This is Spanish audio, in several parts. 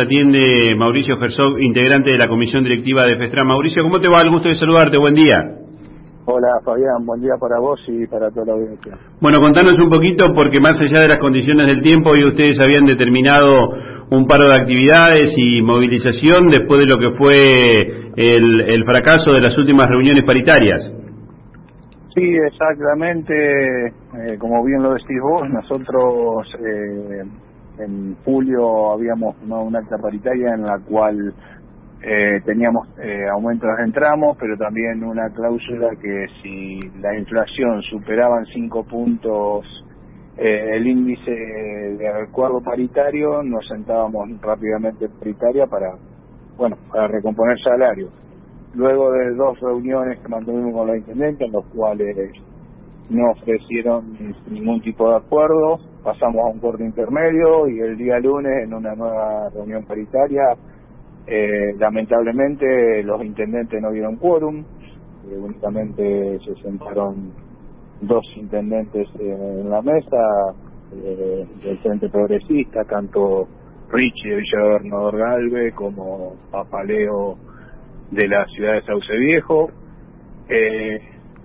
Atiende Mauricio Gersog, integrante de la comisión directiva de FESTRA. Mauricio, ¿cómo te va? El gusto de saludarte, buen día. Hola Fabián, buen día para vos y para toda la audiencia. Bueno, contanos un poquito, porque más allá de las condiciones del tiempo, hoy ustedes habían determinado un paro de actividades y movilización después de lo que fue el, fracaso de las últimas reuniones paritarias. Sí, exactamente, eh, como bien lo decís vos, nosotros eh, en julio habíamos tomado una acta paritaria en la cual eh, teníamos eh, aumentos de tramos, pero también una cláusula que si la inflación superaba en cinco puntos eh, el índice de acuerdo paritario, nos sentábamos rápidamente en paritaria para, bueno, para recomponer salarios. Luego de dos reuniones que mantuvimos con los intendentes, en los cuales no ofrecieron ningún tipo de acuerdo, pasamos a un corte intermedio y el día lunes en una nueva reunión paritaria eh, lamentablemente los intendentes no dieron quórum, eh, únicamente se sentaron dos intendentes en la mesa eh, del Frente Progresista, tanto Richie de Villavernador Galve como Papaleo de la ciudad de Sauce Viejo. Eh,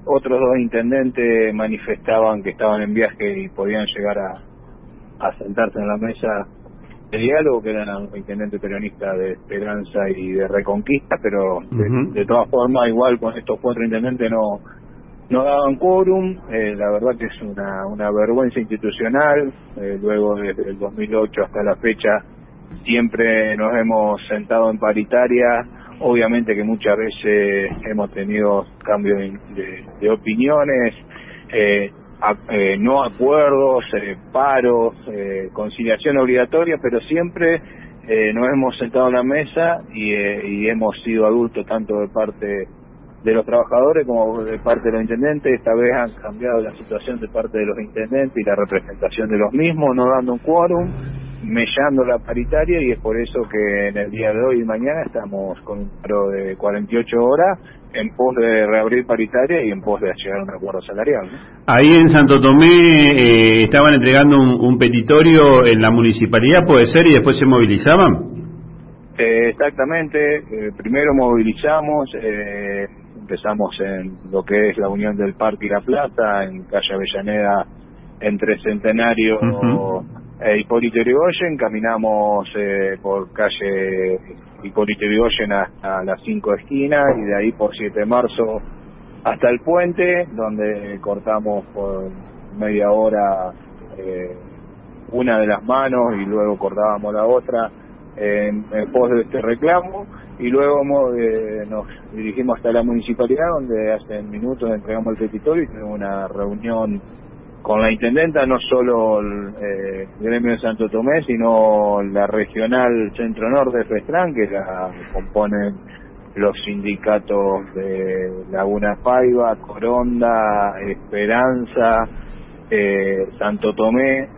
otros dos intendentes manifestaban que estaban en viaje y podían llegar a, a sentarse en la mesa de diálogo, que eran intendente peronista de Esperanza y de Reconquista, pero de, todas formas, igual con estos cuatro intendentes no no daban quórum, eh, la verdad que es una, una vergüenza institucional, eh, luego desde el 2008 hasta la fecha siempre nos hemos sentado en paritaria, obviamente que muchas veces hemos tenido cambios de, opiniones, eh, eh, no acuerdos, eh, paros, eh, conciliación obligatoria, pero siempre eh, nos hemos sentado en la mesa y, y, hemos sido adultos tanto de parte de los trabajadores como de parte de los intendentes. Esta vez han cambiado la situación de parte de los intendentes y la representación de los mismos, no dando un quórum, mellando la paritaria y es por eso que en el día de hoy y mañana estamos con un paro de 48 horas en pos de reabrir paritaria y en pos de llegar a un acuerdo salarial. Ahí en Santo Tomé eh, estaban entregando un, petitorio en la municipalidad, puede ser, y después se movilizaban. Eh, exactamente, eh, primero movilizamos, empezamos en lo que es la unión del Parque y la Plaza, en calle Avellaneda, entre Centenario e Hipólito Yrigoyen, caminamos por calle Hipólito Yrigoyen hasta las cinco esquinas y de ahí por 7 de marzo hasta el puente, donde cortamos por media hora eh, una de las manos y luego cortábamos la otra en, pos de este reclamo. Y luego eh, nos dirigimos hasta la municipalidad donde hace minutos entregamos el petitorio y tenemos una reunión con la intendenta no solo el eh, gremio de Santo Tomé, sino la regional Centro Norte de Festrán, que la componen los sindicatos de Laguna Paiva, Coronda, Esperanza, eh, Santo Tomé,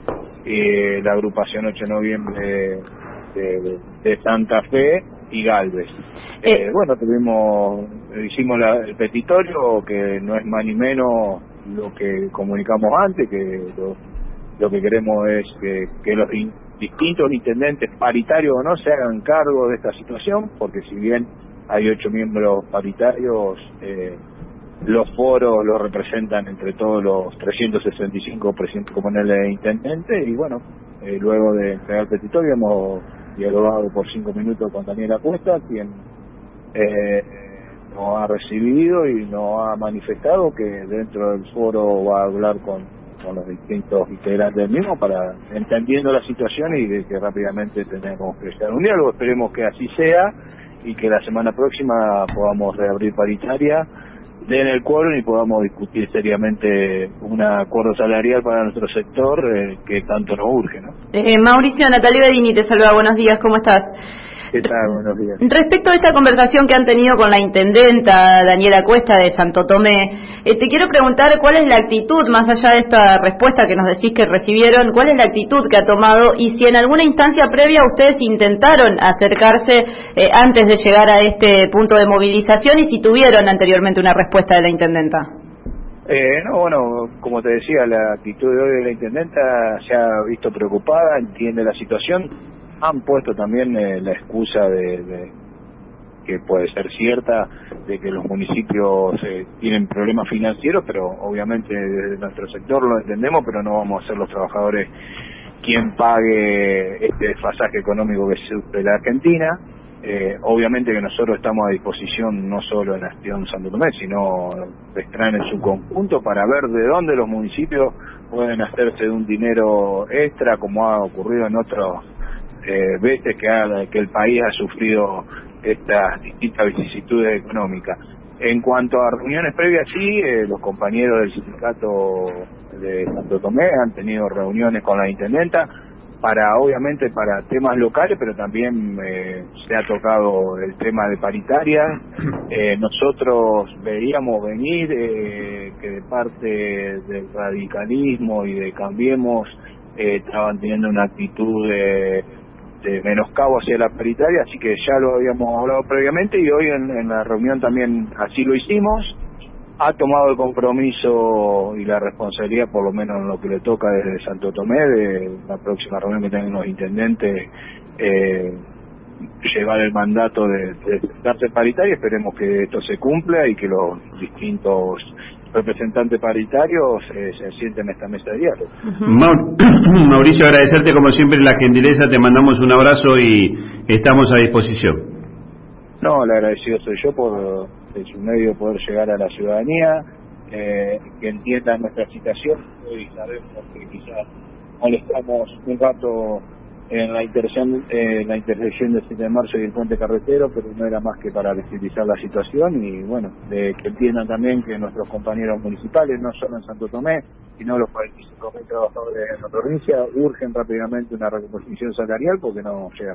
y la agrupación 8 de noviembre de, Santa Fe y Galvez. Eh, eh, bueno, tuvimos, hicimos el petitorio, que no es más ni menos lo que comunicamos antes, que lo, que queremos es que, los distintos intendentes, paritarios o no, se hagan cargo de esta situación, porque si bien hay ocho miembros paritarios, eh, los foros los representan entre todos los 365 presidentes comunales de intendentes y bueno, eh, luego de entregar petitorio hemos dialogado por cinco minutos con Daniela Cuesta, quien eh, nos ha recibido y nos ha manifestado que dentro del foro va a hablar con, con los distintos integrantes del mismo para entendiendo la situación y de que rápidamente tenemos que estar un diálogo. Esperemos que así sea y que la semana próxima podamos reabrir paritaria den el quórum y podamos discutir seriamente un acuerdo salarial para nuestro sector eh, que tanto nos urge. ¿no? Eh, Mauricio, Natalia Bedini te saluda, buenos días, ¿cómo estás? ¿Qué tal? Buenos días. Respecto a esta conversación que han tenido con la intendenta Daniela Cuesta de Santo Tomé, eh, te quiero preguntar cuál es la actitud, más allá de esta respuesta que nos decís que recibieron, cuál es la actitud que ha tomado y si en alguna instancia previa ustedes intentaron acercarse eh, antes de llegar a este punto de movilización y si tuvieron anteriormente una respuesta de la intendenta. Eh, no, bueno, como te decía, la actitud de hoy de la intendenta se ha visto preocupada, entiende la situación, han puesto también eh, la excusa de, que puede ser cierta de que los municipios eh, tienen problemas financieros, pero obviamente desde nuestro sector lo entendemos, pero no vamos a ser los trabajadores quien pague este desfasaje económico que sufre la Argentina. Eh, obviamente que nosotros estamos a disposición no solo en la gestión Santo Tomé, sino extraen en su conjunto para ver de dónde los municipios pueden hacerse de un dinero extra, como ha ocurrido en otros eh, veces que, que el país ha sufrido estas distintas vicisitudes económicas. En cuanto a reuniones previas, sí, eh, los compañeros del sindicato de Santo Tomé han tenido reuniones con la intendenta para, obviamente, para temas locales, pero también eh, se ha tocado el tema de paritaria. Eh, nosotros veíamos venir que de parte del radicalismo y de Cambiemos estaban teniendo una actitud de de menoscabo hacia la paritaria, así que ya lo habíamos hablado previamente y hoy en, la reunión también así lo hicimos. Ha tomado el compromiso y la responsabilidad, por lo menos en lo que le toca desde Santo Tomé, de la próxima reunión que tengan los intendentes, eh, llevar el mandato de darse paritaria. Esperemos que esto se cumpla y que los distintos representantes paritarios se, se sienten en esta mesa de diálogo. Mauricio, agradecerte como siempre la gentileza, te mandamos un abrazo y estamos a disposición. No, le agradecido soy yo por en su medio poder llegar a la ciudadanía, eh, que entienda nuestra situación. Hoy sabemos que quizás molestamos un rato en la intersección, eh, la intersección del 7 de marzo y el puente carretero, pero no era más que para visibilizar la situación y bueno, de que entiendan también que nuestros compañeros municipales, no solo en Santo Tomé, sino los 45.000 trabajadores en la provincia, urgen rápidamente una recomposición salarial porque no llegan